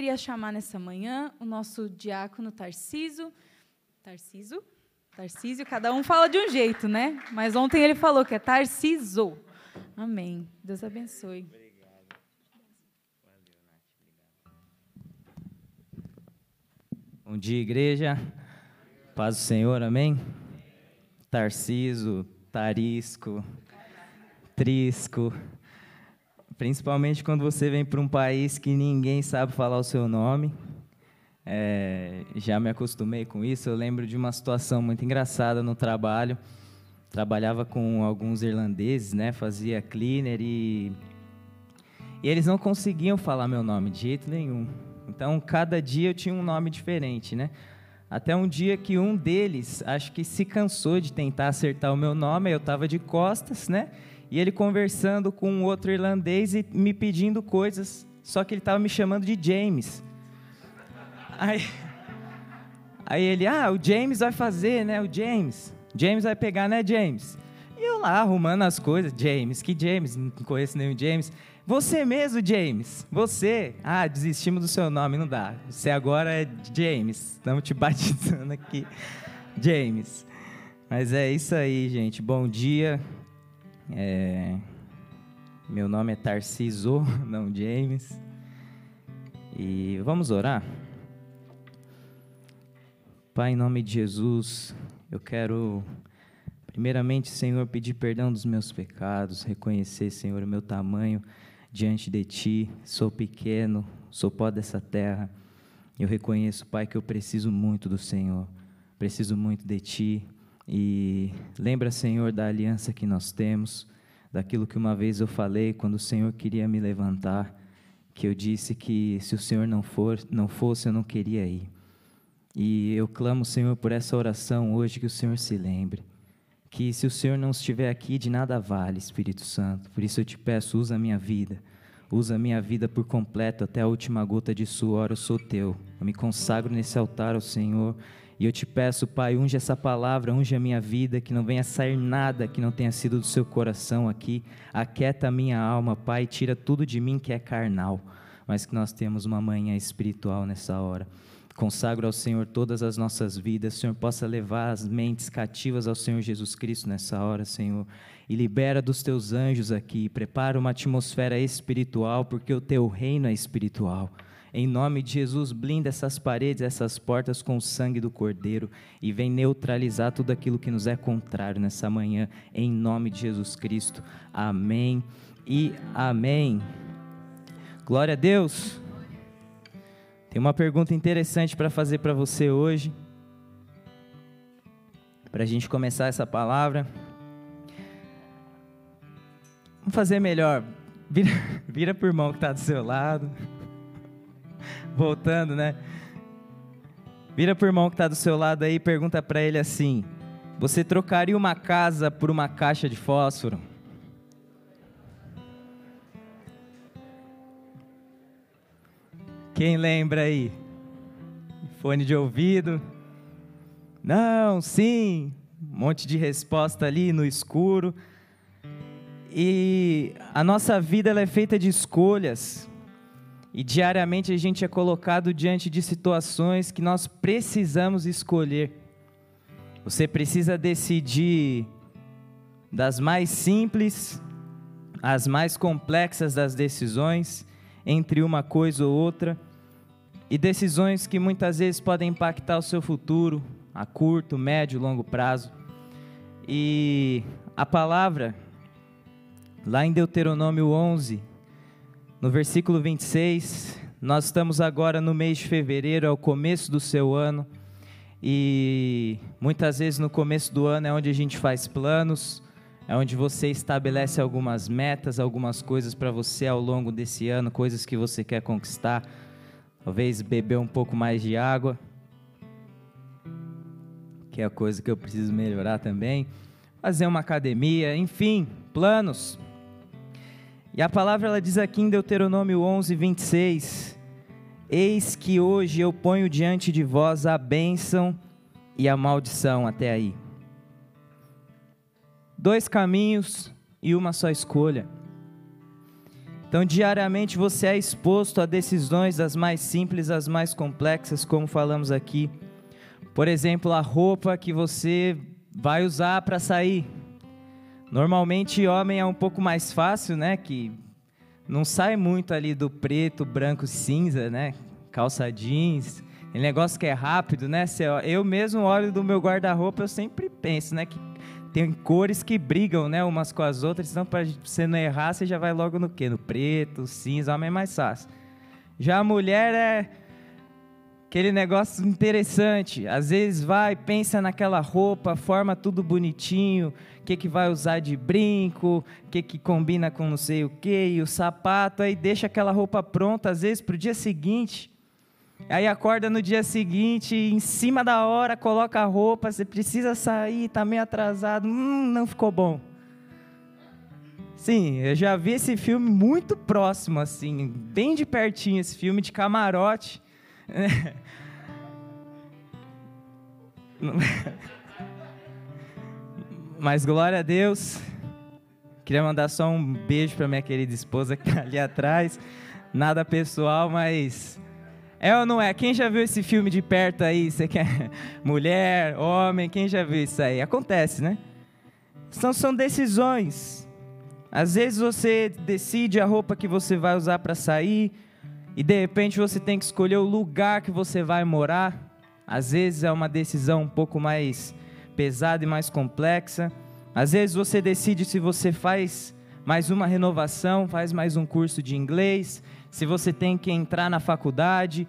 queria chamar nessa manhã o nosso diácono Tarciso. Tarciso? Tarcísio, cada um fala de um jeito, né? Mas ontem ele falou que é Tarciso. Amém. Deus abençoe. Obrigado. Bom dia, igreja. Paz do Senhor, amém? Tarciso, Tarisco, Trisco. Principalmente quando você vem para um país que ninguém sabe falar o seu nome. É, já me acostumei com isso. Eu lembro de uma situação muito engraçada no trabalho. Trabalhava com alguns irlandeses, né? Fazia cleaner e, e eles não conseguiam falar meu nome de jeito nenhum. Então, cada dia eu tinha um nome diferente, né? Até um dia que um deles, acho que se cansou de tentar acertar o meu nome, eu estava de costas, né? E ele conversando com um outro irlandês e me pedindo coisas, só que ele estava me chamando de James. Aí, aí ele, ah, o James vai fazer, né? O James. James vai pegar, né, James? E eu lá arrumando as coisas, James, que James? Não conheço nenhum James. Você mesmo, James. Você. Ah, desistimos do seu nome, não dá. Você agora é James. Estamos te batizando aqui. James. Mas é isso aí, gente. Bom dia. É... Meu nome é Tarciso, não James. E vamos orar? Pai, em nome de Jesus, eu quero, primeiramente, Senhor, pedir perdão dos meus pecados, reconhecer, Senhor, o meu tamanho diante de Ti. Sou pequeno, sou pó dessa terra. Eu reconheço, Pai, que eu preciso muito do Senhor, preciso muito de Ti. E lembra, Senhor, da aliança que nós temos, daquilo que uma vez eu falei quando o Senhor queria me levantar, que eu disse que se o Senhor não for, não fosse, eu não queria ir. E eu clamo, Senhor, por essa oração hoje que o Senhor se lembre. Que se o Senhor não estiver aqui, de nada vale, Espírito Santo. Por isso eu te peço, usa a minha vida. Usa a minha vida por completo até a última gota de suor, eu sou teu. Eu me consagro nesse altar ao Senhor e eu te peço, Pai, unge essa palavra, unge a minha vida, que não venha sair nada que não tenha sido do seu coração aqui. Aquieta a minha alma, Pai, tira tudo de mim que é carnal, mas que nós temos uma manhã espiritual nessa hora. Consagro ao Senhor todas as nossas vidas, Senhor possa levar as mentes cativas ao Senhor Jesus Cristo nessa hora, Senhor, e libera dos teus anjos aqui, prepara uma atmosfera espiritual, porque o teu reino é espiritual. Em nome de Jesus, blinda essas paredes, essas portas com o sangue do Cordeiro e vem neutralizar tudo aquilo que nos é contrário nessa manhã, em nome de Jesus Cristo. Amém e amém. Glória a Deus. Tem uma pergunta interessante para fazer para você hoje, para a gente começar essa palavra. Vamos fazer melhor. Vira, vira mão que está do seu lado voltando, né? Vira pro irmão que está do seu lado aí e pergunta para ele assim: Você trocaria uma casa por uma caixa de fósforo? Quem lembra aí? Fone de ouvido? Não, sim. Um monte de resposta ali no escuro. E a nossa vida ela é feita de escolhas. E diariamente a gente é colocado diante de situações que nós precisamos escolher. Você precisa decidir das mais simples às mais complexas das decisões, entre uma coisa ou outra, e decisões que muitas vezes podem impactar o seu futuro a curto, médio, longo prazo. E a palavra, lá em Deuteronômio 11, no versículo 26, nós estamos agora no mês de fevereiro, é o começo do seu ano, e muitas vezes no começo do ano é onde a gente faz planos, é onde você estabelece algumas metas, algumas coisas para você ao longo desse ano, coisas que você quer conquistar, talvez beber um pouco mais de água, que é a coisa que eu preciso melhorar também, fazer uma academia, enfim, planos. E a palavra ela diz aqui em Deuteronômio 11, 26: Eis que hoje eu ponho diante de vós a bênção e a maldição, até aí. Dois caminhos e uma só escolha. Então, diariamente você é exposto a decisões das mais simples às mais complexas, como falamos aqui. Por exemplo, a roupa que você vai usar para sair. Normalmente, homem é um pouco mais fácil, né? Que não sai muito ali do preto, branco, cinza, né? Calça jeans, aquele negócio que é rápido, né? Eu mesmo olho do meu guarda-roupa, eu sempre penso, né? Que tem cores que brigam, né, umas com as outras, então para você não errar, você já vai logo no quê? No preto, cinza, homem é mais fácil. Já a mulher é aquele negócio interessante. Às vezes vai, pensa naquela roupa, forma tudo bonitinho, o que, que vai usar de brinco, o que, que combina com não sei o que, e o sapato, aí deixa aquela roupa pronta, às vezes para o dia seguinte. Aí acorda no dia seguinte, em cima da hora, coloca a roupa, você precisa sair, está meio atrasado, hum, não ficou bom. Sim, eu já vi esse filme muito próximo, assim, bem de pertinho, esse filme de camarote. Mas glória a Deus. Queria mandar só um beijo para minha querida esposa que está ali atrás. Nada pessoal, mas é ou não é? Quem já viu esse filme de perto aí? Você quer mulher, homem? Quem já viu isso aí? Acontece, né? São, são decisões. Às vezes você decide a roupa que você vai usar para sair e de repente você tem que escolher o lugar que você vai morar. Às vezes é uma decisão um pouco mais pesada e mais complexa. Às vezes você decide se você faz mais uma renovação, faz mais um curso de inglês, se você tem que entrar na faculdade,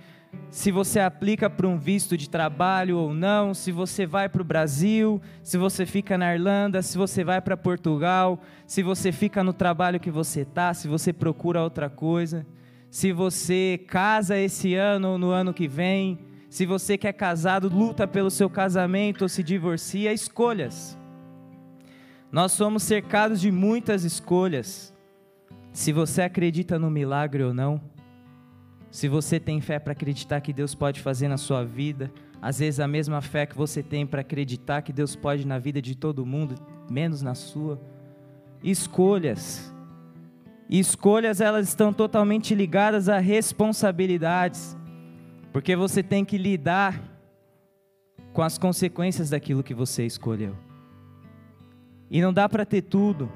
se você aplica para um visto de trabalho ou não, se você vai para o Brasil, se você fica na Irlanda, se você vai para Portugal, se você fica no trabalho que você está, se você procura outra coisa, se você casa esse ano ou no ano que vem, se você que é casado luta pelo seu casamento ou se divorcia, escolhas. Nós somos cercados de muitas escolhas se você acredita no milagre ou não, se você tem fé para acreditar que Deus pode fazer na sua vida, às vezes a mesma fé que você tem para acreditar que Deus pode na vida de todo mundo, menos na sua. Escolhas. E escolhas elas estão totalmente ligadas a responsabilidades, porque você tem que lidar com as consequências daquilo que você escolheu. E não dá para ter tudo.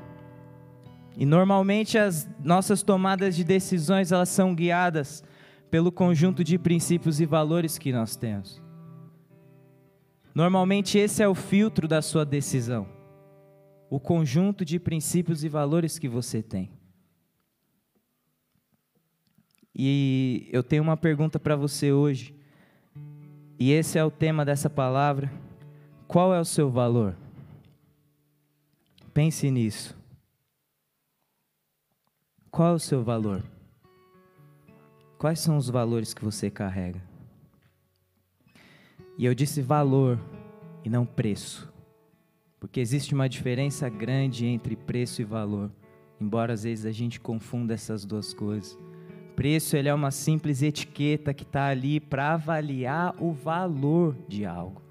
E normalmente as nossas tomadas de decisões elas são guiadas pelo conjunto de princípios e valores que nós temos. Normalmente esse é o filtro da sua decisão. O conjunto de princípios e valores que você tem. E eu tenho uma pergunta para você hoje. E esse é o tema dessa palavra. Qual é o seu valor? Pense nisso. Qual é o seu valor? Quais são os valores que você carrega? E eu disse valor e não preço, porque existe uma diferença grande entre preço e valor, embora às vezes a gente confunda essas duas coisas. Preço ele é uma simples etiqueta que está ali para avaliar o valor de algo,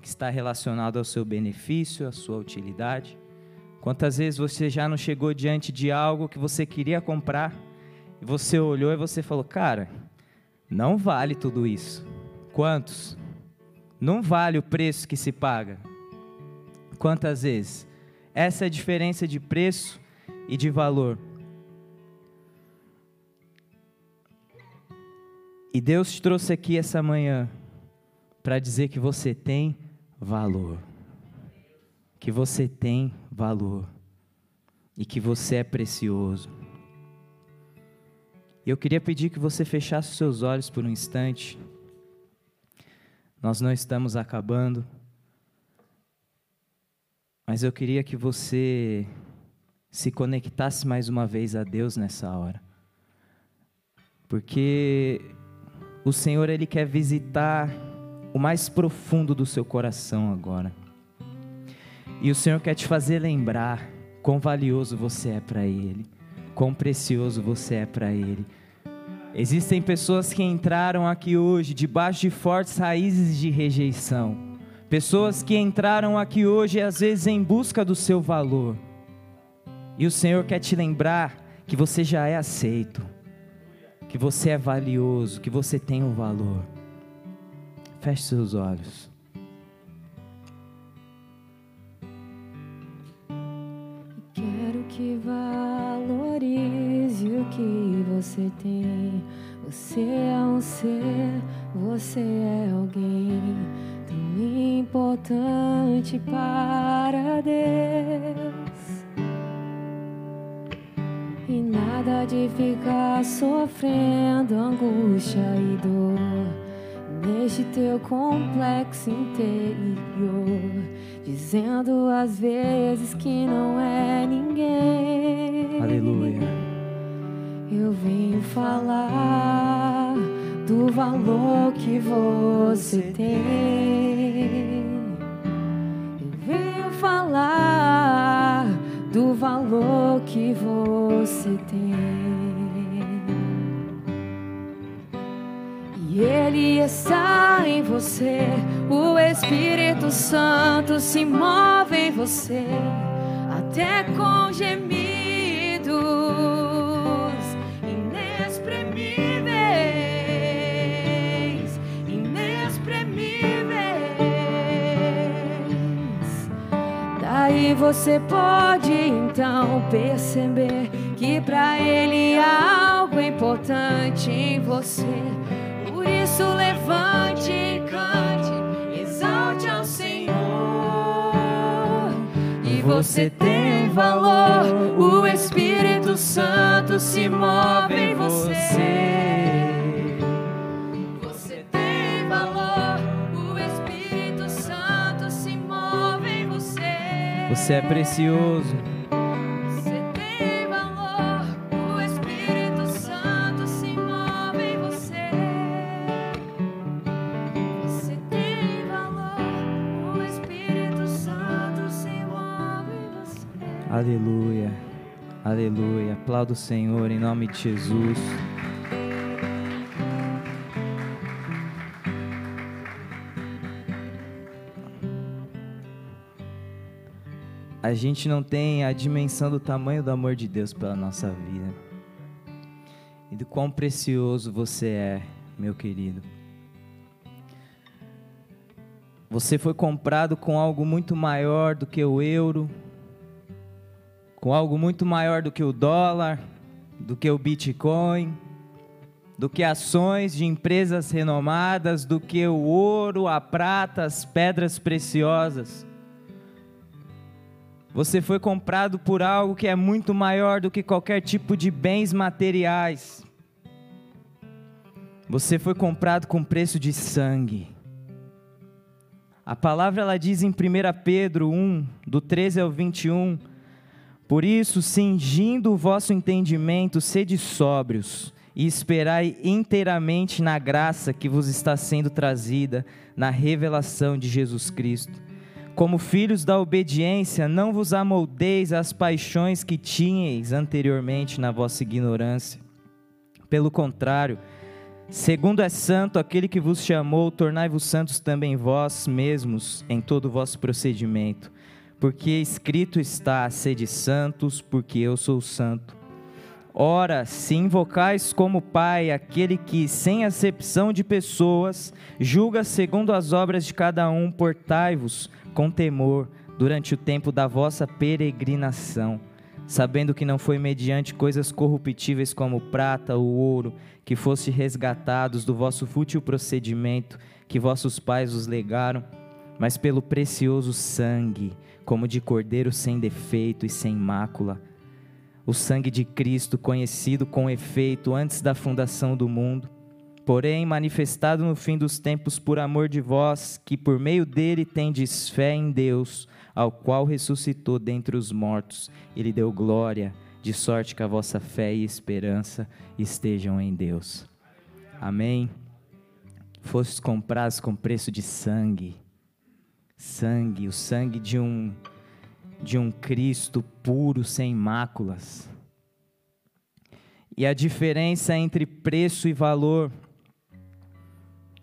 que está relacionado ao seu benefício, à sua utilidade. Quantas vezes você já não chegou diante de algo que você queria comprar e você olhou e você falou: "Cara, não vale tudo isso". Quantos? Não vale o preço que se paga. Quantas vezes? Essa é a diferença de preço e de valor. E Deus te trouxe aqui essa manhã para dizer que você tem valor que você tem valor e que você é precioso. Eu queria pedir que você fechasse seus olhos por um instante. Nós não estamos acabando, mas eu queria que você se conectasse mais uma vez a Deus nessa hora. Porque o Senhor ele quer visitar o mais profundo do seu coração agora. E o Senhor quer te fazer lembrar quão valioso você é para Ele, quão precioso você é para Ele. Existem pessoas que entraram aqui hoje debaixo de fortes raízes de rejeição, pessoas que entraram aqui hoje às vezes em busca do seu valor. E o Senhor quer te lembrar que você já é aceito, que você é valioso, que você tem um valor. Feche seus olhos. Quero que valorize o que você tem. Você é um ser, você é alguém tão importante para Deus. E nada de ficar sofrendo angústia e dor neste teu complexo interior, dizendo às vezes que não é ninguém. Aleluia. Eu venho falar do valor que você tem. Eu venho falar do valor que você tem. E Ele está em você, o Espírito Santo se move em você, até com gemidos você pode então perceber que para Ele há algo importante em você. Por isso levante e cante, exalte ao Senhor. E você tem valor, o Espírito Santo se move em você. Você. É precioso. Você tem valor, o Espírito Santo se move em você. Você tem valor, o Espírito Santo se move em você. Aleluia. Aleluia. Aplauda o Senhor em nome de Jesus. A gente não tem a dimensão do tamanho do amor de Deus pela nossa vida. E do quão precioso você é, meu querido. Você foi comprado com algo muito maior do que o euro, com algo muito maior do que o dólar, do que o Bitcoin, do que ações de empresas renomadas, do que o ouro, a prata, as pedras preciosas. Você foi comprado por algo que é muito maior do que qualquer tipo de bens materiais. Você foi comprado com preço de sangue. A palavra ela diz em 1 Pedro 1, do 13 ao 21, por isso, cingindo o vosso entendimento, sede sóbrios e esperai inteiramente na graça que vos está sendo trazida na revelação de Jesus Cristo. Como filhos da obediência, não vos amoldeis às paixões que tinhais anteriormente na vossa ignorância. Pelo contrário, segundo é santo aquele que vos chamou, tornai-vos santos também vós mesmos em todo o vosso procedimento porque escrito está: sede santos, porque eu sou santo. Ora, se invocais como Pai aquele que, sem acepção de pessoas, julga segundo as obras de cada um, portai-vos com temor durante o tempo da vossa peregrinação, sabendo que não foi mediante coisas corruptíveis como prata ou ouro que foste resgatados do vosso fútil procedimento que vossos pais os legaram, mas pelo precioso sangue como de cordeiro sem defeito e sem mácula. O sangue de Cristo, conhecido com efeito antes da fundação do mundo, porém manifestado no fim dos tempos por amor de vós, que por meio dele tendes fé em Deus, ao qual ressuscitou dentre os mortos e lhe deu glória, de sorte que a vossa fé e esperança estejam em Deus. Amém. Fostes comprados com preço de sangue sangue, o sangue de um de um Cristo puro, sem máculas. E a diferença entre preço e valor,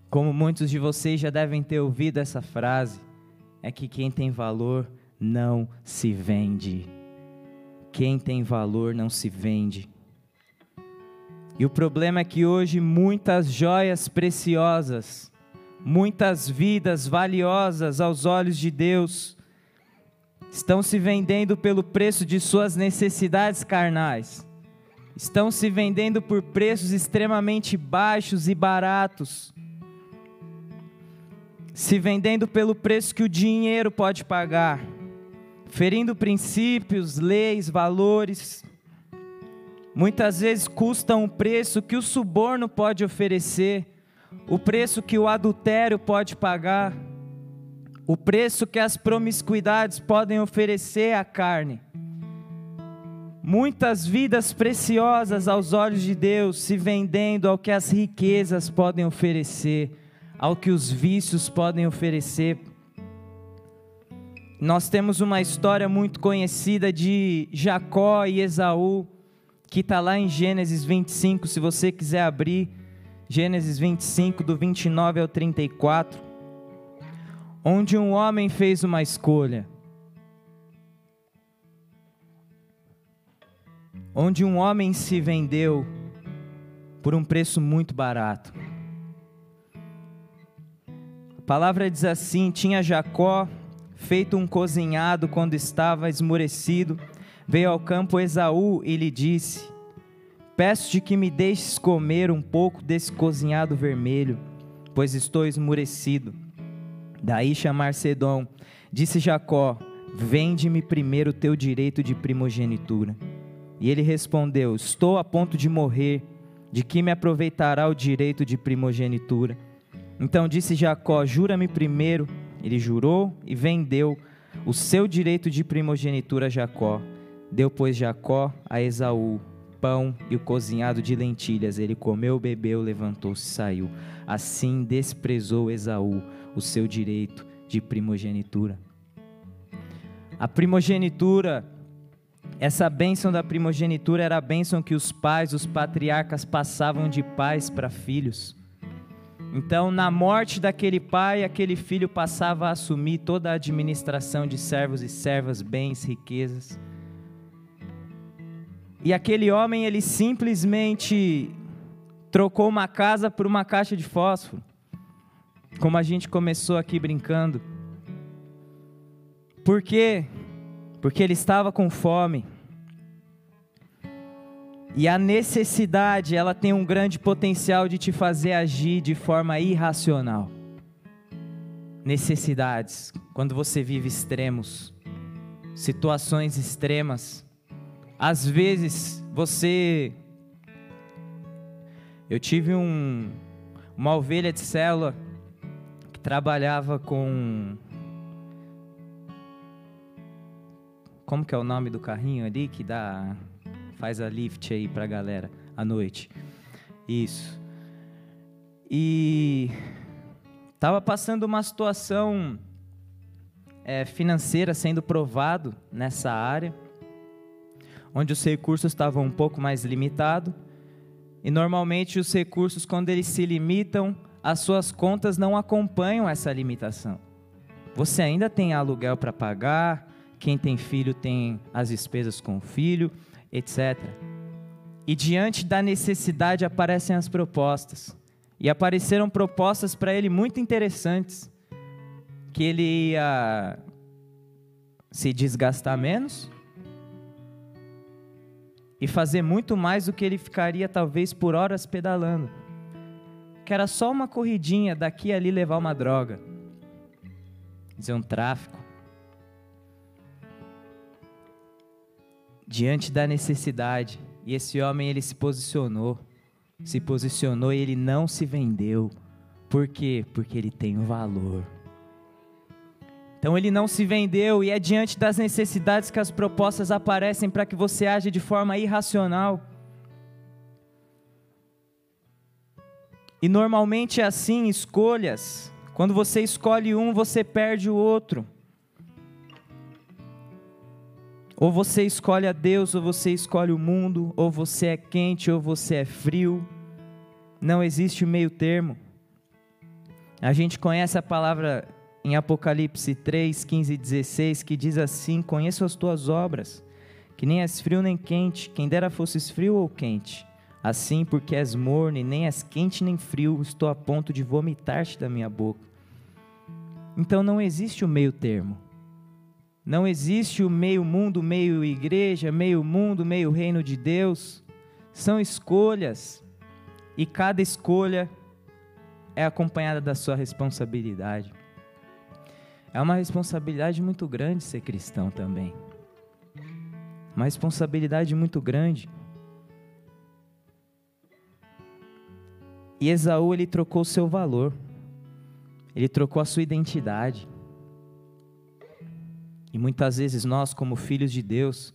como muitos de vocês já devem ter ouvido essa frase, é que quem tem valor não se vende. Quem tem valor não se vende. E o problema é que hoje muitas joias preciosas, muitas vidas valiosas aos olhos de Deus, estão se vendendo pelo preço de suas necessidades carnais, estão se vendendo por preços extremamente baixos e baratos, se vendendo pelo preço que o dinheiro pode pagar, ferindo princípios, leis, valores muitas vezes custa um preço que o suborno pode oferecer, o preço que o adultério pode pagar, o preço que as promiscuidades podem oferecer à carne. Muitas vidas preciosas aos olhos de Deus se vendendo ao que as riquezas podem oferecer, ao que os vícios podem oferecer. Nós temos uma história muito conhecida de Jacó e Esaú que está lá em Gênesis 25, se você quiser abrir, Gênesis 25, do 29 ao 34, onde um homem fez uma escolha. Onde um homem se vendeu por um preço muito barato. Palavra diz assim: Tinha Jacó feito um cozinhado quando estava esmorecido Veio ao campo Esaú e lhe disse: Peço-te que me deixes comer um pouco desse cozinhado vermelho, pois estou esmurecido. Daí chamar Sedom, disse Jacó: Vende-me primeiro o teu direito de primogenitura. E ele respondeu: Estou a ponto de morrer, de que me aproveitará o direito de primogenitura? Então disse Jacó: Jura-me primeiro. Ele jurou e vendeu o seu direito de primogenitura a Jacó. Deu, pois, Jacó a Esaú pão e o cozinhado de lentilhas. Ele comeu, bebeu, levantou-se e saiu. Assim desprezou Esaú o seu direito de primogenitura. A primogenitura, essa bênção da primogenitura era a bênção que os pais, os patriarcas passavam de pais para filhos. Então, na morte daquele pai, aquele filho passava a assumir toda a administração de servos e servas, bens, riquezas. E aquele homem, ele simplesmente trocou uma casa por uma caixa de fósforo. Como a gente começou aqui brincando. Por quê? Porque ele estava com fome. E a necessidade, ela tem um grande potencial de te fazer agir de forma irracional. Necessidades, quando você vive extremos, situações extremas, às vezes você. Eu tive um, uma ovelha de célula que trabalhava com. Como que é o nome do carrinho ali que dá faz a lift aí pra galera à noite? Isso. E estava passando uma situação é, financeira sendo provado nessa área onde os recursos estavam um pouco mais limitados. E normalmente os recursos, quando eles se limitam, as suas contas não acompanham essa limitação. Você ainda tem aluguel para pagar, quem tem filho tem as despesas com o filho, etc. E diante da necessidade aparecem as propostas. E apareceram propostas para ele muito interessantes, que ele ia se desgastar menos, e fazer muito mais do que ele ficaria talvez por horas pedalando. Que era só uma corridinha daqui e ali levar uma droga. Dizer um tráfico. Diante da necessidade, e esse homem ele se posicionou, se posicionou e ele não se vendeu. Por quê? Porque ele tem um valor. Então ele não se vendeu e é diante das necessidades que as propostas aparecem para que você age de forma irracional. E normalmente é assim, escolhas. Quando você escolhe um, você perde o outro. Ou você escolhe a Deus, ou você escolhe o mundo, ou você é quente, ou você é frio. Não existe meio termo. A gente conhece a palavra em Apocalipse 3, 15 e 16, que diz assim: Conheço as tuas obras, que nem és frio nem quente, quem dera fosses frio ou quente. Assim, porque és morno e nem és quente nem frio, estou a ponto de vomitar-te da minha boca. Então não existe o meio termo. Não existe o meio mundo, meio igreja, meio mundo, meio reino de Deus. São escolhas. E cada escolha é acompanhada da sua responsabilidade. É uma responsabilidade muito grande ser cristão também. Uma responsabilidade muito grande. E Esaú ele trocou seu valor. Ele trocou a sua identidade. E muitas vezes nós, como filhos de Deus,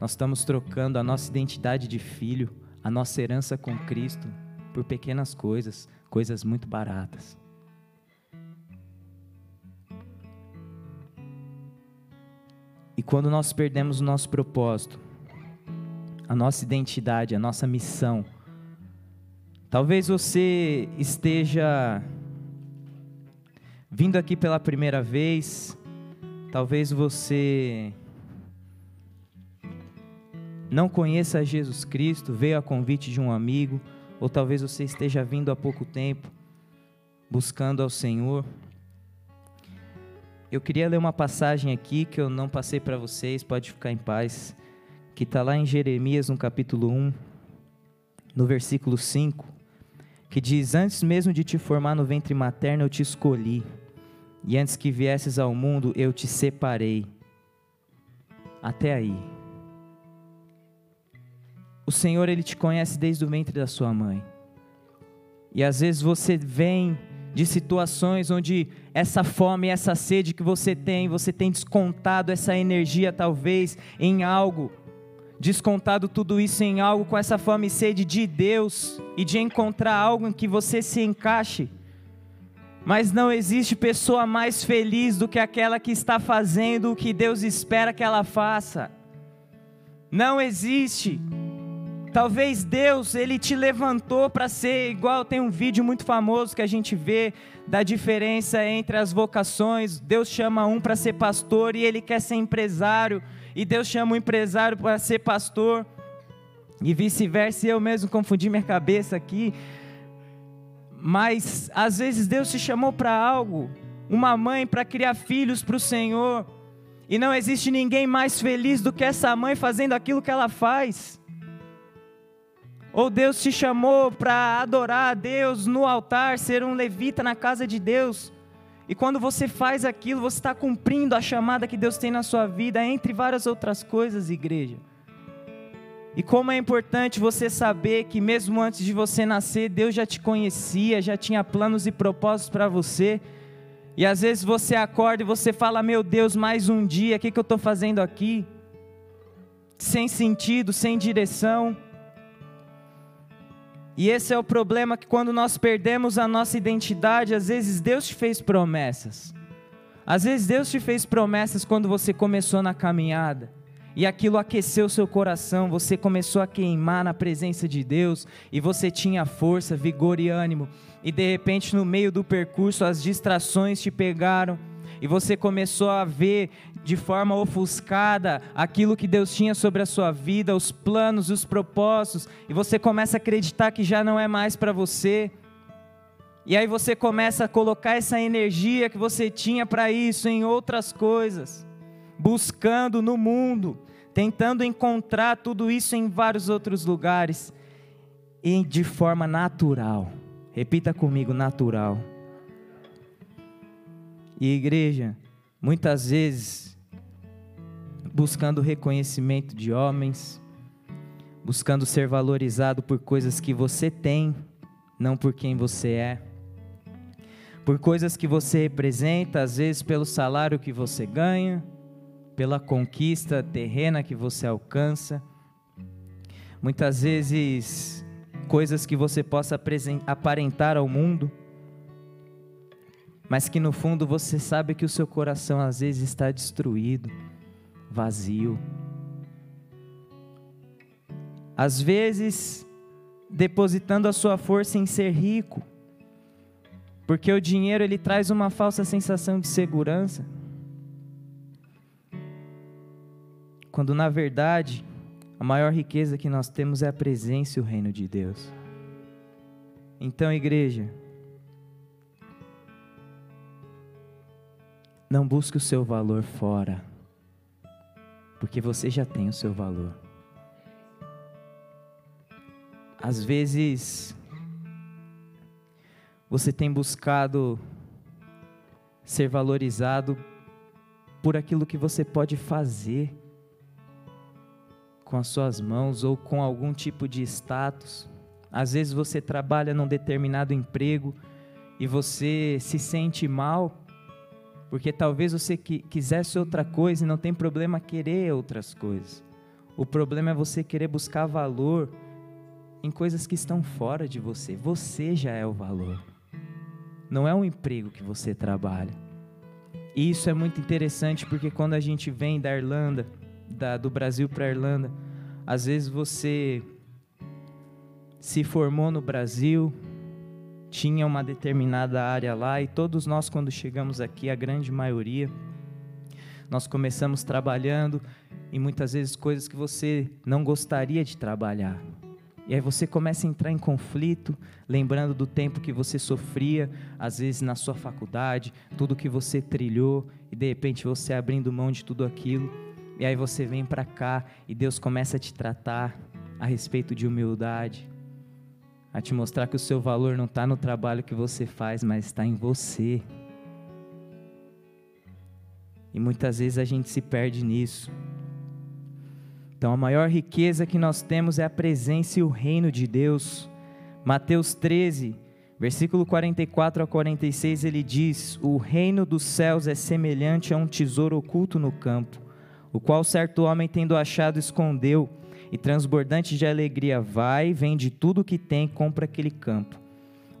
nós estamos trocando a nossa identidade de filho, a nossa herança com Cristo, por pequenas coisas, coisas muito baratas. E quando nós perdemos o nosso propósito, a nossa identidade, a nossa missão, talvez você esteja vindo aqui pela primeira vez, Talvez você não conheça Jesus Cristo, veio a convite de um amigo, ou talvez você esteja vindo há pouco tempo buscando ao Senhor. Eu queria ler uma passagem aqui que eu não passei para vocês, pode ficar em paz, que está lá em Jeremias, no capítulo 1, no versículo 5, que diz: Antes mesmo de te formar no ventre materno, eu te escolhi e antes que viesses ao mundo, eu te separei. Até aí. O Senhor, Ele te conhece desde o ventre da sua mãe. E às vezes você vem de situações onde essa fome, essa sede que você tem, você tem descontado essa energia talvez em algo, descontado tudo isso em algo com essa fome e sede de Deus e de encontrar algo em que você se encaixe. Mas não existe pessoa mais feliz do que aquela que está fazendo o que Deus espera que ela faça. Não existe. Talvez Deus, ele te levantou para ser igual, tem um vídeo muito famoso que a gente vê da diferença entre as vocações. Deus chama um para ser pastor e ele quer ser empresário, e Deus chama o empresário para ser pastor. E vice-versa, eu mesmo confundi minha cabeça aqui, mas às vezes Deus te chamou para algo, uma mãe para criar filhos para o Senhor, e não existe ninguém mais feliz do que essa mãe fazendo aquilo que ela faz. Ou Deus te chamou para adorar a Deus no altar, ser um levita na casa de Deus. E quando você faz aquilo, você está cumprindo a chamada que Deus tem na sua vida, entre várias outras coisas, igreja. E como é importante você saber que mesmo antes de você nascer, Deus já te conhecia, já tinha planos e propósitos para você. E às vezes você acorda e você fala: Meu Deus, mais um dia, o que, que eu estou fazendo aqui? Sem sentido, sem direção. E esse é o problema que quando nós perdemos a nossa identidade, às vezes Deus te fez promessas. Às vezes Deus te fez promessas quando você começou na caminhada e aquilo aqueceu seu coração, você começou a queimar na presença de Deus e você tinha força, vigor e ânimo. E de repente, no meio do percurso, as distrações te pegaram e você começou a ver de forma ofuscada aquilo que Deus tinha sobre a sua vida, os planos, os propósitos, e você começa a acreditar que já não é mais para você. E aí você começa a colocar essa energia que você tinha para isso em outras coisas, buscando no mundo, tentando encontrar tudo isso em vários outros lugares e de forma natural. Repita comigo, natural. E igreja, muitas vezes buscando reconhecimento de homens, buscando ser valorizado por coisas que você tem, não por quem você é. Por coisas que você representa, às vezes pelo salário que você ganha, pela conquista terrena que você alcança, muitas vezes coisas que você possa aparentar ao mundo, mas que no fundo você sabe que o seu coração às vezes está destruído, vazio. Às vezes, depositando a sua força em ser rico, porque o dinheiro ele traz uma falsa sensação de segurança. Quando na verdade A maior riqueza que nós temos é a presença e o reino de Deus. Então, igreja, não busque o seu valor fora, porque você já tem o seu valor. Às vezes, você tem buscado ser valorizado por aquilo que você pode fazer com as suas mãos ou com algum tipo de status. Às vezes você trabalha num determinado emprego e você se sente mal porque talvez você quisesse outra coisa e não tem problema querer outras coisas. O problema é você querer buscar valor em coisas que estão fora de você. Você já é o valor. Não é um emprego que você trabalha. E isso é muito interessante porque quando a gente vem da Irlanda, da, do Brasil para a Irlanda, às vezes você se formou no Brasil, tinha uma determinada área lá e todos nós quando chegamos aqui, a grande maioria, nós começamos trabalhando e muitas vezes coisas que você não gostaria de trabalhar. E aí você começa a entrar em conflito, lembrando do tempo que você sofria, às vezes na sua faculdade, tudo que você trilhou, e de repente você abrindo mão de tudo aquilo, e aí você vem para cá e Deus começa a te tratar a respeito de humildade, a te mostrar que o seu valor não está no trabalho que você faz, mas está em você. E muitas vezes a gente se perde nisso. Então, a maior riqueza que nós temos é a presença e o reino de Deus. Mateus 13, versículo 44 a 46, ele diz: O reino dos céus é semelhante a um tesouro oculto no campo, o qual certo homem, tendo achado, escondeu, e transbordante de alegria, vai, vende tudo o que tem compra aquele campo.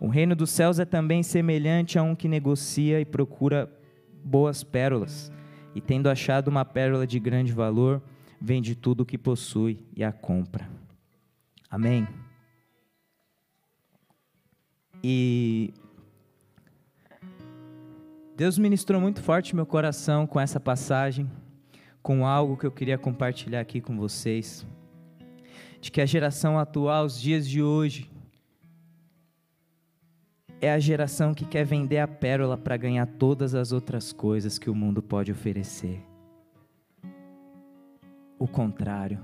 O reino dos céus é também semelhante a um que negocia e procura boas pérolas, e tendo achado uma pérola de grande valor, vende tudo o que possui e a compra. Amém? E Deus ministrou muito forte meu coração com essa passagem, com algo que eu queria compartilhar aqui com vocês. De que a geração atual, os dias de hoje, é a geração que quer vender a pérola para ganhar todas as outras coisas que o mundo pode oferecer o contrário.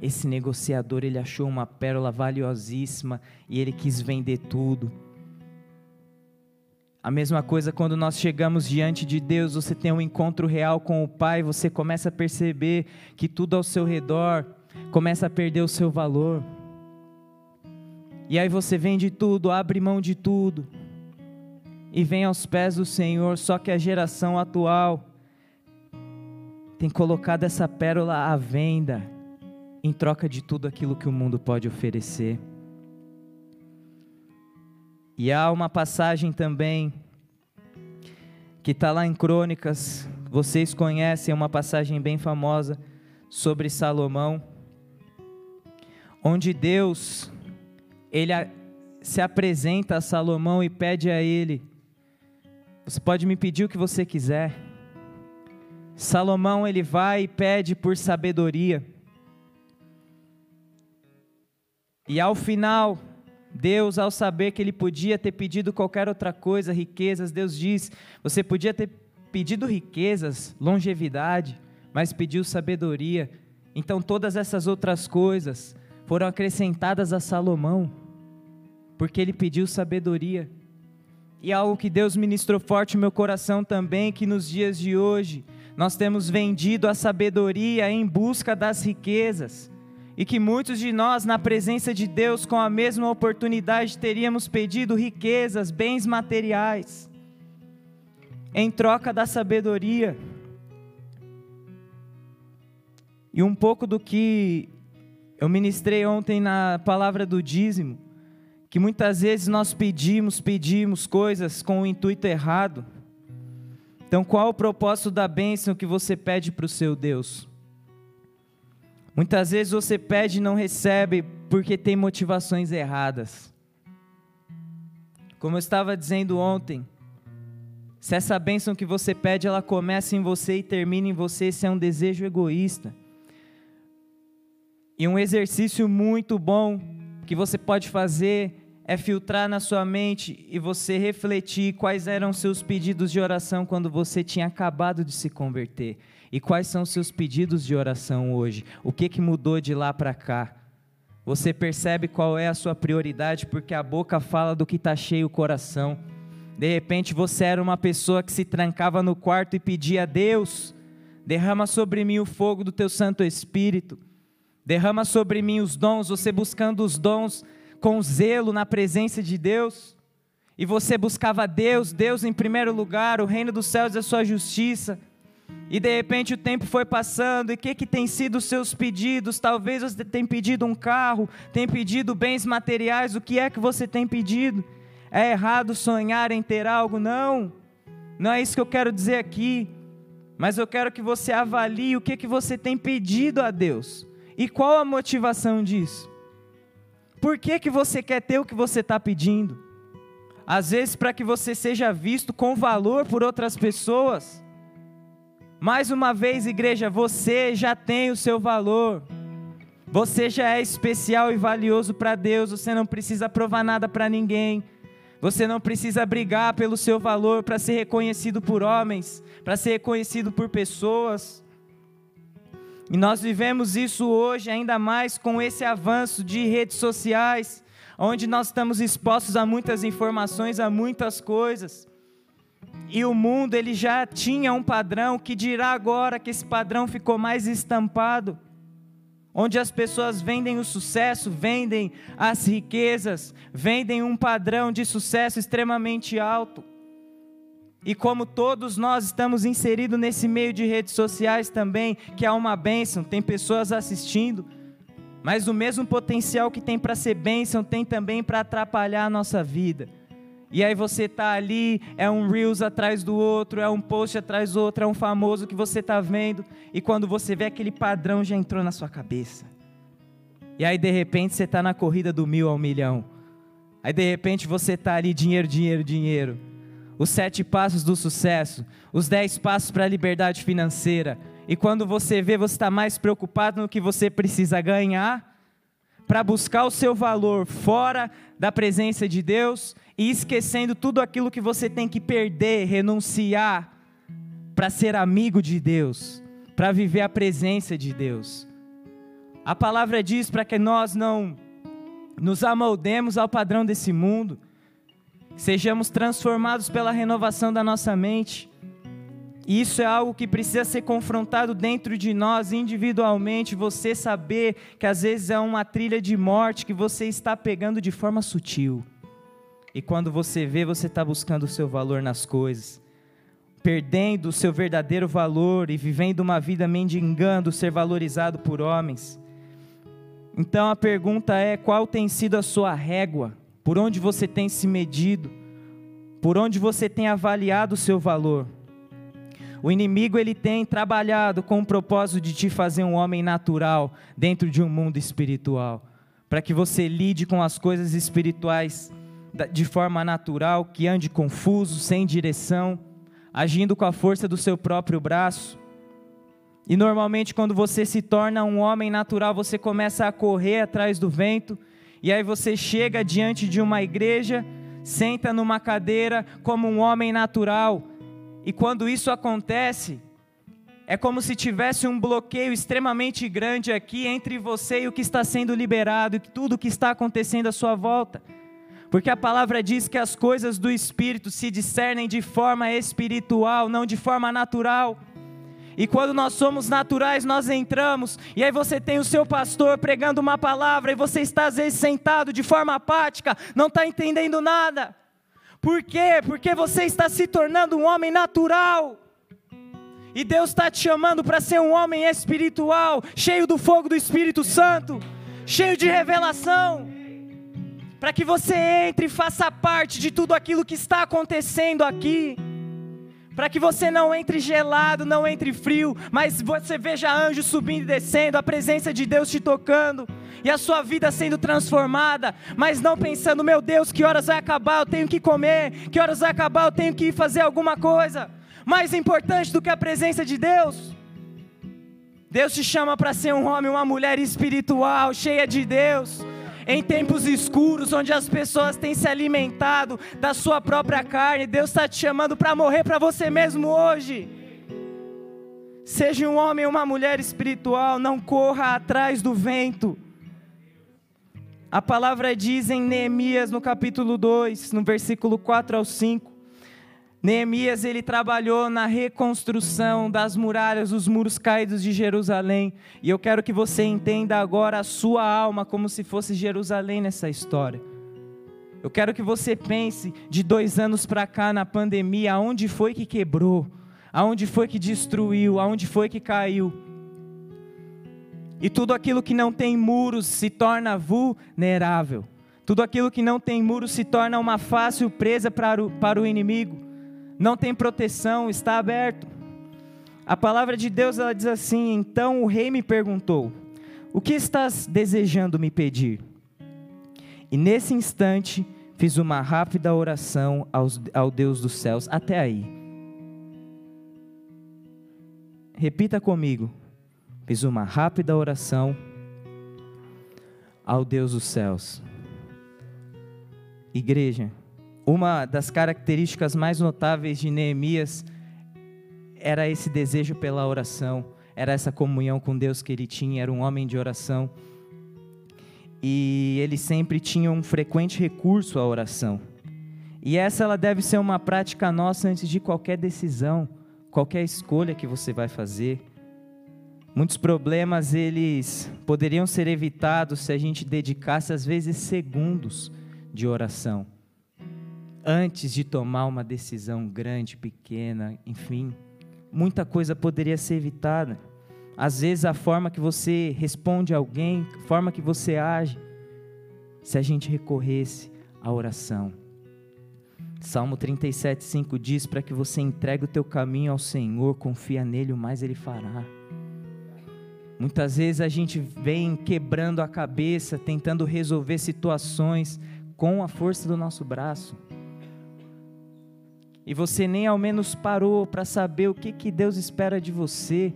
Esse negociador, ele achou uma pérola valiosíssima e ele quis vender tudo. A mesma coisa quando nós chegamos diante de Deus, você tem um encontro real com o Pai, você começa a perceber que tudo ao seu redor começa a perder o seu valor. E aí você vende tudo, abre mão de tudo e vem aos pés do Senhor, só que a geração atual tem colocado essa pérola à venda em troca de tudo aquilo que o mundo pode oferecer. E há uma passagem também que está lá em Crônicas, vocês conhecem, é uma passagem bem famosa sobre Salomão, onde Deus ele se apresenta a Salomão e pede a ele: Você pode me pedir o que você quiser Salomão ele vai e pede por sabedoria. E ao final, Deus, ao saber que ele podia ter pedido qualquer outra coisa, riquezas, Deus diz: você podia ter pedido riquezas, longevidade, mas pediu sabedoria. Então todas essas outras coisas foram acrescentadas a Salomão, porque ele pediu sabedoria. E algo que Deus ministrou forte no meu coração também, que nos dias de hoje, nós temos vendido a sabedoria em busca das riquezas, e que muitos de nós, na presença de Deus, com a mesma oportunidade, teríamos pedido riquezas, bens materiais, em troca da sabedoria. E um pouco do que eu ministrei ontem na palavra do dízimo, que muitas vezes nós pedimos, pedimos coisas com o intuito errado então, qual o propósito da bênção que você pede para o seu Deus? Muitas vezes você pede e não recebe porque tem motivações erradas. Como eu estava dizendo ontem, se essa bênção que você pede, ela começa em você e termina em você, esse é um desejo egoísta. E um exercício muito bom que você pode fazer é filtrar na sua mente e você refletir quais eram seus pedidos de oração quando você tinha acabado de se converter e quais são seus pedidos de oração hoje. O que que mudou de lá para cá? Você percebe qual é a sua prioridade porque a boca fala do que está cheio o coração. De repente você era uma pessoa que se trancava no quarto e pedia a Deus: derrama sobre mim o fogo do teu Santo Espírito, derrama sobre mim os dons. Você buscando os dons com zelo na presença de Deus, e você buscava Deus, Deus em primeiro lugar, o reino dos céus e a sua justiça, e de repente o tempo foi passando, e o que, que tem sido os seus pedidos? Talvez você tenha pedido um carro, tenha pedido bens materiais, o que é que você tem pedido? É errado sonhar em ter algo? Não, não é isso que eu quero dizer aqui, mas eu quero que você avalie o que, que você tem pedido a Deus, e qual a motivação disso. Por que, que você quer ter o que você está pedindo? Às vezes, para que você seja visto com valor por outras pessoas. Mais uma vez, igreja, você já tem o seu valor. Você já é especial e valioso para Deus. Você não precisa provar nada para ninguém. Você não precisa brigar pelo seu valor para ser reconhecido por homens, para ser reconhecido por pessoas. E nós vivemos isso hoje ainda mais com esse avanço de redes sociais, onde nós estamos expostos a muitas informações, a muitas coisas. E o mundo ele já tinha um padrão que dirá agora que esse padrão ficou mais estampado, onde as pessoas vendem o sucesso, vendem as riquezas, vendem um padrão de sucesso extremamente alto. E como todos nós estamos inseridos nesse meio de redes sociais também, que é uma bênção, tem pessoas assistindo, mas o mesmo potencial que tem para ser bênção tem também para atrapalhar a nossa vida. E aí você tá ali, é um Reels atrás do outro, é um post atrás do outro, é um famoso que você tá vendo, e quando você vê aquele padrão já entrou na sua cabeça. E aí de repente você está na corrida do mil ao milhão. Aí de repente você está ali, dinheiro, dinheiro, dinheiro os sete passos do sucesso, os dez passos para a liberdade financeira. E quando você vê, você está mais preocupado no que você precisa ganhar para buscar o seu valor fora da presença de Deus e esquecendo tudo aquilo que você tem que perder, renunciar para ser amigo de Deus, para viver a presença de Deus. A palavra diz para que nós não nos amoldemos ao padrão desse mundo, sejamos transformados pela renovação da nossa mente. Isso é algo que precisa ser confrontado dentro de nós individualmente. Você saber que às vezes é uma trilha de morte que você está pegando de forma sutil. E quando você vê, você está buscando o seu valor nas coisas, perdendo o seu verdadeiro valor e vivendo uma vida mendigando ser valorizado por homens. Então a pergunta é: qual tem sido a sua régua? Por onde você tem se medido, por onde você tem avaliado o seu valor. O inimigo ele tem trabalhado com o propósito de te fazer um homem natural dentro de um mundo espiritual, para que você lide com as coisas espirituais de forma natural, que ande confuso, sem direção, agindo com a força do seu próprio braço. E normalmente quando você se torna um homem natural, você começa a correr atrás do vento e aí você chega diante de uma igreja, senta numa cadeira como um homem natural. E quando isso acontece, é como se tivesse um bloqueio extremamente grande aqui entre você e o que está sendo liberado, e tudo o que está acontecendo à sua volta. Porque a palavra diz que as coisas do espírito se discernem de forma espiritual, não de forma natural. E quando nós somos naturais, nós entramos, e aí você tem o seu pastor pregando uma palavra, e você está às vezes sentado de forma apática, não está entendendo nada. Por quê? Porque você está se tornando um homem natural. E Deus está te chamando para ser um homem espiritual, cheio do fogo do Espírito Santo, cheio de revelação, para que você entre e faça parte de tudo aquilo que está acontecendo aqui para que você não entre gelado, não entre frio, mas você veja anjos subindo e descendo, a presença de Deus te tocando e a sua vida sendo transformada, mas não pensando, meu Deus, que horas vai acabar, eu tenho que comer, que horas vai acabar, eu tenho que ir fazer alguma coisa. Mais importante do que a presença de Deus. Deus te chama para ser um homem, uma mulher espiritual, cheia de Deus. Em tempos escuros, onde as pessoas têm se alimentado da sua própria carne, Deus está te chamando para morrer para você mesmo hoje. Seja um homem ou uma mulher espiritual, não corra atrás do vento. A palavra diz em Neemias, no capítulo 2, no versículo 4 ao 5, Neemias ele trabalhou na reconstrução das muralhas, dos muros caídos de Jerusalém. E eu quero que você entenda agora a sua alma como se fosse Jerusalém nessa história. Eu quero que você pense de dois anos para cá na pandemia, aonde foi que quebrou, aonde foi que destruiu, aonde foi que caiu. E tudo aquilo que não tem muros se torna vulnerável. Tudo aquilo que não tem muros se torna uma fácil presa para o, para o inimigo não tem proteção, está aberto. A palavra de Deus ela diz assim: Então o rei me perguntou: O que estás desejando me pedir? E nesse instante fiz uma rápida oração aos, ao Deus dos céus. Até aí. Repita comigo. Fiz uma rápida oração ao Deus dos céus. Igreja, uma das características mais notáveis de Neemias era esse desejo pela oração, era essa comunhão com Deus que ele tinha, era um homem de oração. E ele sempre tinha um frequente recurso à oração. E essa ela deve ser uma prática nossa antes de qualquer decisão, qualquer escolha que você vai fazer. Muitos problemas eles poderiam ser evitados se a gente dedicasse às vezes segundos de oração antes de tomar uma decisão grande, pequena, enfim, muita coisa poderia ser evitada. Às vezes a forma que você responde a alguém, a forma que você age, se a gente recorresse à oração. Salmo 37:5 diz para que você entregue o teu caminho ao Senhor, confia nele, o mais ele fará. Muitas vezes a gente vem quebrando a cabeça, tentando resolver situações com a força do nosso braço e você nem ao menos parou para saber o que, que Deus espera de você,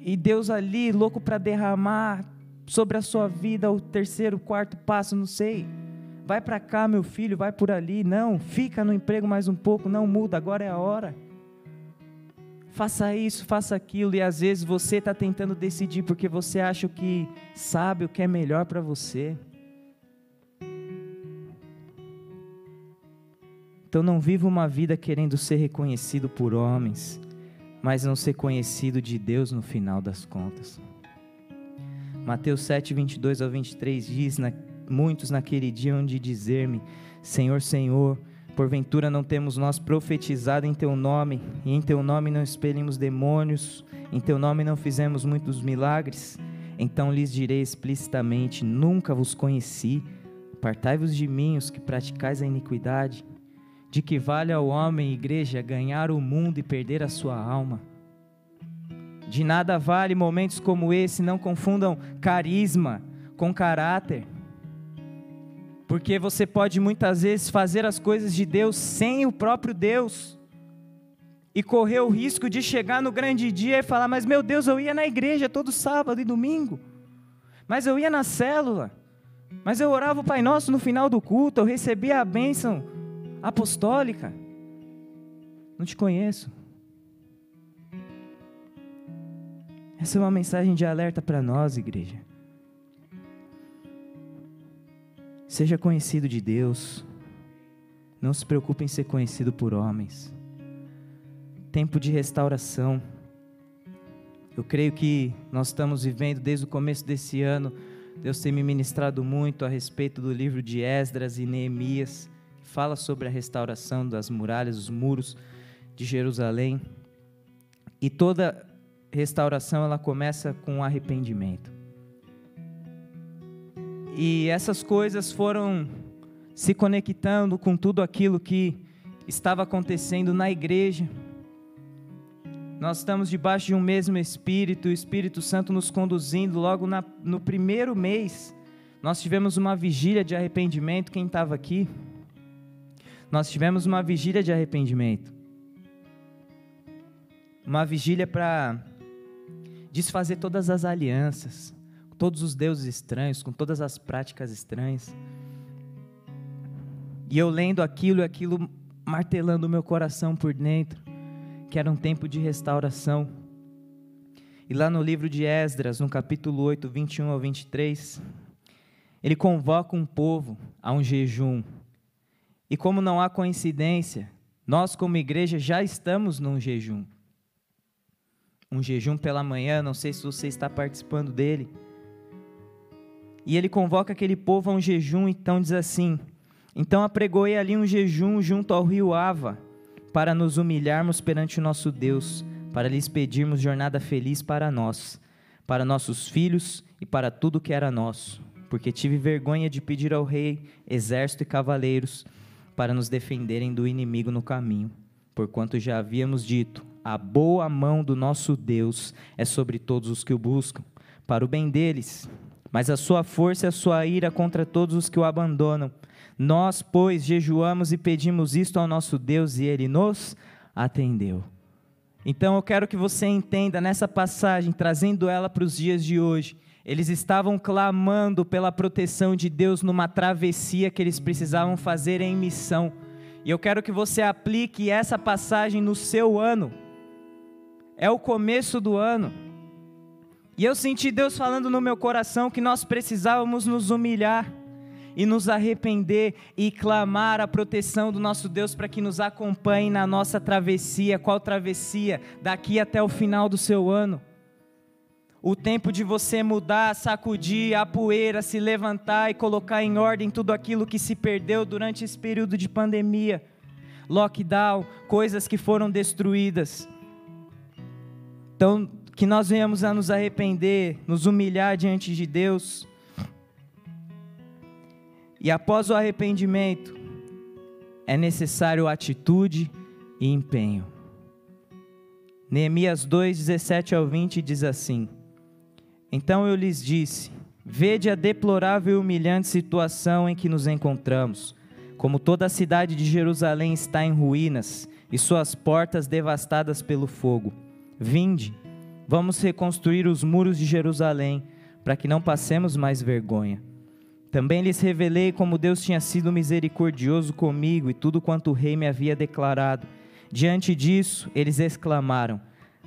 e Deus ali, louco para derramar sobre a sua vida o terceiro, quarto passo, não sei. Vai para cá, meu filho, vai por ali. Não, fica no emprego mais um pouco, não muda, agora é a hora. Faça isso, faça aquilo, e às vezes você está tentando decidir porque você acha que sabe, o que é melhor para você. Então não viva uma vida querendo ser reconhecido por homens, mas não ser conhecido de Deus no final das contas. Mateus 7, 22 ao 23 diz: na, Muitos naquele dia hão de dizer-me: Senhor, Senhor, porventura não temos nós profetizado em Teu nome, e em Teu nome não expelimos demônios, em Teu nome não fizemos muitos milagres? Então lhes direi explicitamente: Nunca vos conheci, apartai-vos de mim, os que praticais a iniquidade de que vale ao homem, igreja, ganhar o mundo e perder a sua alma. De nada vale momentos como esse, não confundam carisma com caráter. Porque você pode muitas vezes fazer as coisas de Deus sem o próprio Deus e correr o risco de chegar no grande dia e falar: Mas meu Deus, eu ia na igreja todo sábado e domingo, mas eu ia na célula, mas eu orava o Pai Nosso no final do culto, eu recebia a bênção apostólica. Não te conheço. Essa é uma mensagem de alerta para nós, igreja. Seja conhecido de Deus. Não se preocupe em ser conhecido por homens. Tempo de restauração. Eu creio que nós estamos vivendo desde o começo desse ano. Deus tem me ministrado muito a respeito do livro de Esdras e Neemias fala sobre a restauração das muralhas, dos muros de Jerusalém. E toda restauração ela começa com arrependimento. E essas coisas foram se conectando com tudo aquilo que estava acontecendo na igreja. Nós estamos debaixo de um mesmo Espírito, o Espírito Santo nos conduzindo. Logo na, no primeiro mês, nós tivemos uma vigília de arrependimento. Quem estava aqui? Nós tivemos uma vigília de arrependimento. Uma vigília para desfazer todas as alianças, todos os deuses estranhos, com todas as práticas estranhas. E eu lendo aquilo e aquilo martelando o meu coração por dentro, que era um tempo de restauração. E lá no livro de Esdras, no capítulo 8, 21 ao 23, ele convoca um povo a um jejum. E como não há coincidência, nós, como igreja, já estamos num jejum. Um jejum pela manhã, não sei se você está participando dele. E ele convoca aquele povo a um jejum, então diz assim: Então apregoei ali um jejum junto ao rio Ava, para nos humilharmos perante o nosso Deus, para lhes pedirmos jornada feliz para nós, para nossos filhos e para tudo que era nosso. Porque tive vergonha de pedir ao rei, exército e cavaleiros, para nos defenderem do inimigo no caminho. Porquanto já havíamos dito: a boa mão do nosso Deus é sobre todos os que o buscam, para o bem deles. Mas a sua força e a sua ira contra todos os que o abandonam. Nós, pois, jejuamos e pedimos isto ao nosso Deus e ele nos atendeu. Então eu quero que você entenda nessa passagem, trazendo ela para os dias de hoje, eles estavam clamando pela proteção de Deus numa travessia que eles precisavam fazer em missão. E eu quero que você aplique essa passagem no seu ano. É o começo do ano. E eu senti Deus falando no meu coração que nós precisávamos nos humilhar e nos arrepender e clamar a proteção do nosso Deus para que nos acompanhe na nossa travessia. Qual travessia? Daqui até o final do seu ano o tempo de você mudar, sacudir a poeira, se levantar e colocar em ordem tudo aquilo que se perdeu durante esse período de pandemia, lockdown, coisas que foram destruídas. Então, que nós venhamos a nos arrepender, nos humilhar diante de Deus. E após o arrependimento, é necessário atitude e empenho. Neemias 2, 17 ao 20 diz assim: então eu lhes disse: Vede a deplorável e humilhante situação em que nos encontramos. Como toda a cidade de Jerusalém está em ruínas e suas portas devastadas pelo fogo. Vinde, vamos reconstruir os muros de Jerusalém, para que não passemos mais vergonha. Também lhes revelei como Deus tinha sido misericordioso comigo e tudo quanto o rei me havia declarado. Diante disso, eles exclamaram: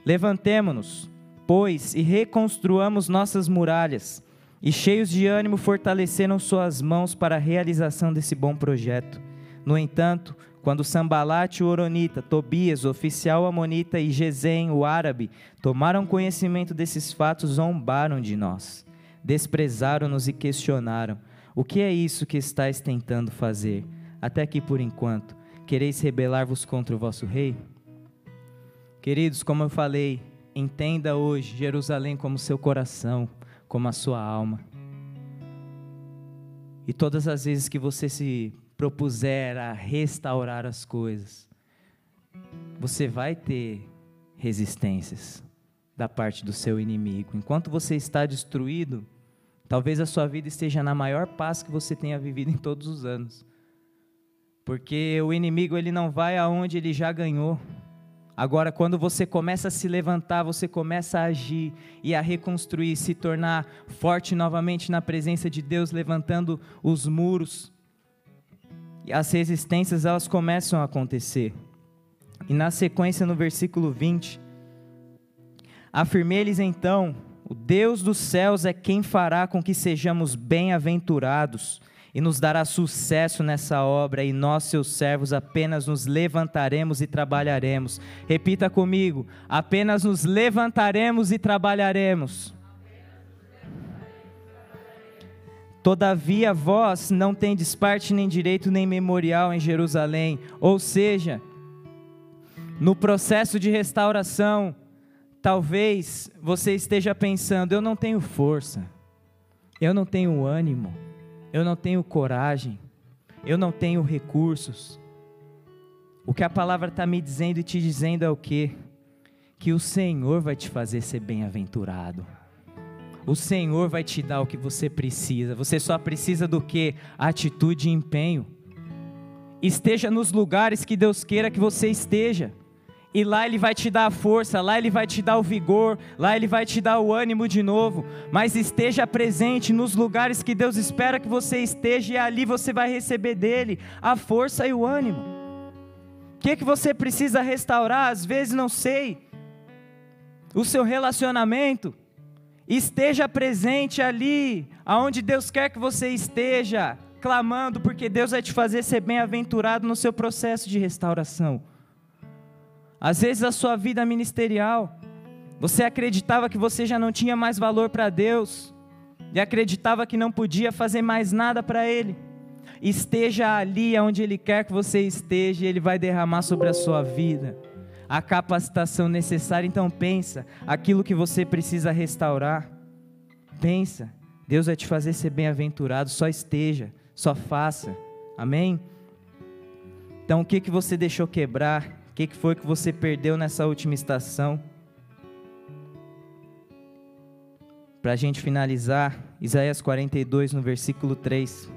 Levantemo-nos pois, e reconstruamos nossas muralhas. E cheios de ânimo fortaleceram suas mãos para a realização desse bom projeto. No entanto, quando Sambalate, o Oronita, Tobias, o oficial Amonita e Gesem, o árabe, tomaram conhecimento desses fatos, zombaram de nós. Desprezaram-nos e questionaram: O que é isso que estáis tentando fazer? Até que, por enquanto, quereis rebelar-vos contra o vosso rei? Queridos, como eu falei, Entenda hoje Jerusalém como seu coração, como a sua alma. E todas as vezes que você se propuser a restaurar as coisas, você vai ter resistências da parte do seu inimigo. Enquanto você está destruído, talvez a sua vida esteja na maior paz que você tenha vivido em todos os anos. Porque o inimigo ele não vai aonde ele já ganhou. Agora, quando você começa a se levantar, você começa a agir e a reconstruir, se tornar forte novamente na presença de Deus, levantando os muros. E as resistências elas começam a acontecer. E na sequência, no versículo 20, afirmei-lhes então: o Deus dos céus é quem fará com que sejamos bem-aventurados e nos dará sucesso nessa obra, e nós, seus servos, apenas nos levantaremos e trabalharemos. Repita comigo: apenas nos levantaremos e trabalharemos. Todavia, vós não tendes parte nem direito nem memorial em Jerusalém, ou seja, no processo de restauração, talvez você esteja pensando: eu não tenho força, eu não tenho ânimo, eu não tenho coragem, eu não tenho recursos. O que a palavra está me dizendo e te dizendo é o quê? Que o Senhor vai te fazer ser bem-aventurado. O Senhor vai te dar o que você precisa. Você só precisa do que? Atitude e empenho. Esteja nos lugares que Deus queira que você esteja. E lá Ele vai te dar a força, lá Ele vai te dar o vigor, lá Ele vai te dar o ânimo de novo. Mas esteja presente nos lugares que Deus espera que você esteja, e ali você vai receber dele a força e o ânimo. O que, que você precisa restaurar? Às vezes não sei. O seu relacionamento. Esteja presente ali, aonde Deus quer que você esteja, clamando, porque Deus vai te fazer ser bem-aventurado no seu processo de restauração. Às vezes a sua vida ministerial, você acreditava que você já não tinha mais valor para Deus e acreditava que não podia fazer mais nada para Ele. Esteja ali onde Ele quer que você esteja e Ele vai derramar sobre a sua vida a capacitação necessária. Então pensa, aquilo que você precisa restaurar. Pensa, Deus vai te fazer ser bem-aventurado, só esteja, só faça. Amém? Então o que que você deixou quebrar? O que, que foi que você perdeu nessa última estação? Para a gente finalizar, Isaías 42, no versículo 3.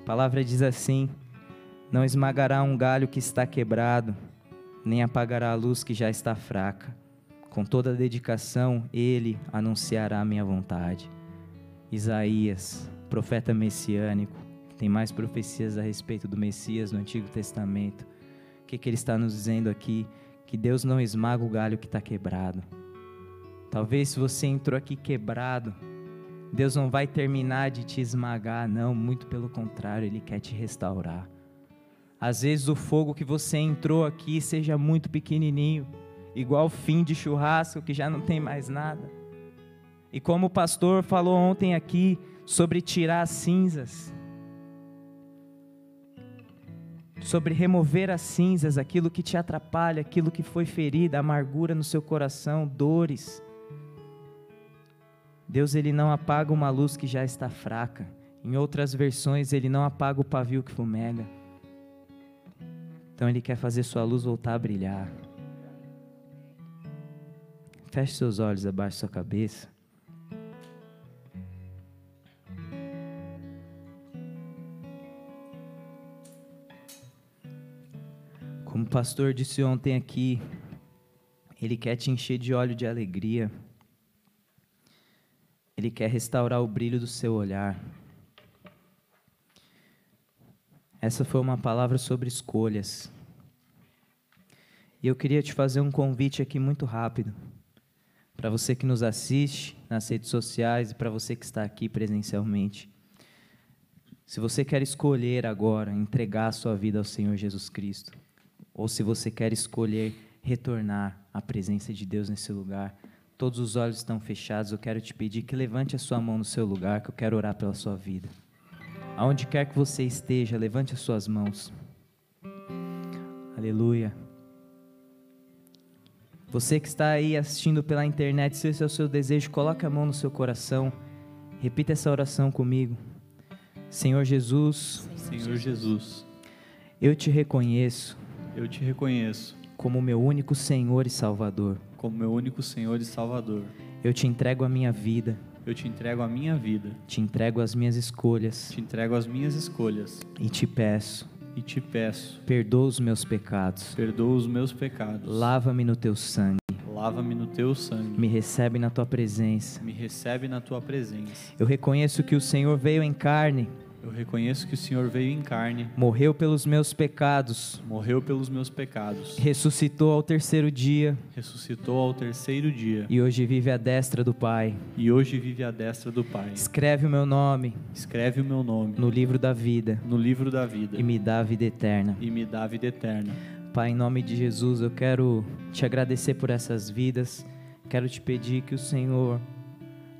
A palavra diz assim: Não esmagará um galho que está quebrado, nem apagará a luz que já está fraca. Com toda a dedicação, ele anunciará a minha vontade. Isaías, profeta messiânico, tem mais profecias a respeito do Messias no Antigo Testamento que, que ele está nos dizendo aqui? Que Deus não esmaga o galho que está quebrado. Talvez se você entrou aqui quebrado, Deus não vai terminar de te esmagar, não, muito pelo contrário, Ele quer te restaurar. Às vezes o fogo que você entrou aqui seja muito pequenininho, igual fim de churrasco que já não tem mais nada. E como o pastor falou ontem aqui sobre tirar as cinzas, sobre remover as cinzas, aquilo que te atrapalha, aquilo que foi ferido, amargura no seu coração, dores. Deus ele não apaga uma luz que já está fraca. Em outras versões, ele não apaga o pavio que fumega. Então ele quer fazer sua luz voltar a brilhar. Feche seus olhos abaixo da sua cabeça. Como o pastor disse ontem aqui, ele quer te encher de óleo de alegria. Ele quer restaurar o brilho do seu olhar. Essa foi uma palavra sobre escolhas. E eu queria te fazer um convite aqui muito rápido. Para você que nos assiste nas redes sociais e para você que está aqui presencialmente. Se você quer escolher agora entregar a sua vida ao Senhor Jesus Cristo, ou se você quer escolher retornar à presença de Deus nesse lugar, todos os olhos estão fechados, eu quero te pedir que levante a sua mão no seu lugar, que eu quero orar pela sua vida. Aonde quer que você esteja, levante as suas mãos. Aleluia. Você que está aí assistindo pela internet, se esse é o seu desejo, coloque a mão no seu coração. Repita essa oração comigo. Senhor Jesus, Senhor Jesus, eu te reconheço eu te reconheço como meu único Senhor e Salvador. como meu único Senhor e Salvador. Eu te entrego a minha vida, Eu te entrego a minha vida, te entrego as minhas escolhas te entrego as minhas escolhas e te peço, e te peço, perdoa os meus pecados, perdoa os meus pecados. lava-me no teu sangue, Lava-me no teu sangue. me recebe na tua presença. Me recebe na tua presença. Eu reconheço que o Senhor veio em carne, Eu reconheço que o Senhor veio em carne, morreu pelos meus pecados, morreu pelos meus pecados, ressuscitou ao terceiro dia ressuscitou ao terceiro dia e hoje vive à destra do Pai. e hoje vive à destra do Pai. Escreve o meu nome Escreve o meu nome no livro da vida no livro da vida e me dá a vida eterna. e me dá a vida eterna. Pai, em nome de Jesus, eu quero te agradecer por essas vidas. Quero te pedir que o Senhor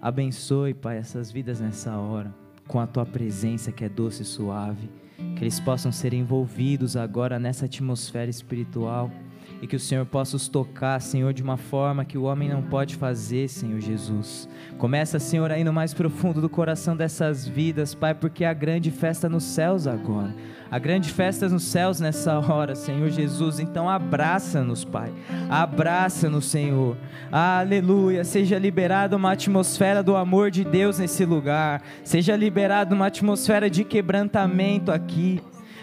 abençoe, Pai, essas vidas nessa hora, com a tua presença que é doce e suave. Que eles possam ser envolvidos agora nessa atmosfera espiritual e que o Senhor possa os tocar, Senhor, de uma forma que o homem não pode fazer, Senhor Jesus. Começa, Senhor, aí no mais profundo do coração dessas vidas, Pai, porque há grande festa nos céus agora. Há grande festa nos céus nessa hora, Senhor Jesus. Então abraça-nos, Pai. Abraça-nos, Senhor. Aleluia. Seja liberada uma atmosfera do amor de Deus nesse lugar. Seja liberada uma atmosfera de quebrantamento aqui.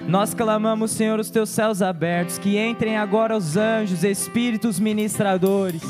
Nós clamamos, Senhor, os teus céus abertos, que entrem agora os anjos, espíritos ministradores.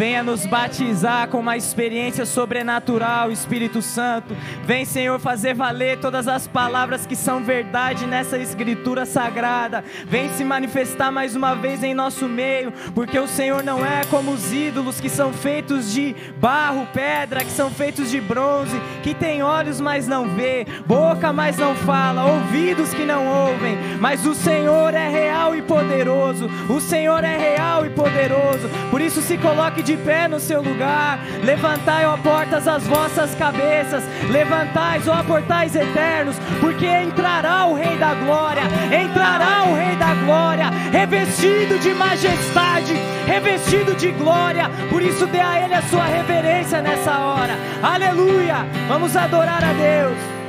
Venha nos batizar com uma experiência sobrenatural, Espírito Santo. Vem, Senhor, fazer valer todas as palavras que são verdade nessa escritura sagrada. Vem se manifestar mais uma vez em nosso meio, porque o Senhor não é como os ídolos que são feitos de barro, pedra, que são feitos de bronze, que tem olhos, mas não vê, boca, mas não fala, ouvidos que não ouvem. Mas o Senhor é real e poderoso. O Senhor é real e poderoso. Por isso se coloque de pé no seu lugar. Levantai, ó portas, as vossas cabeças. Levantai, ó portais eternos, porque entrará o Rei da Glória. Entrará o Rei da Glória, revestido de majestade, revestido de glória. Por isso dê a Ele a sua reverência nessa hora. Aleluia! Vamos adorar a Deus.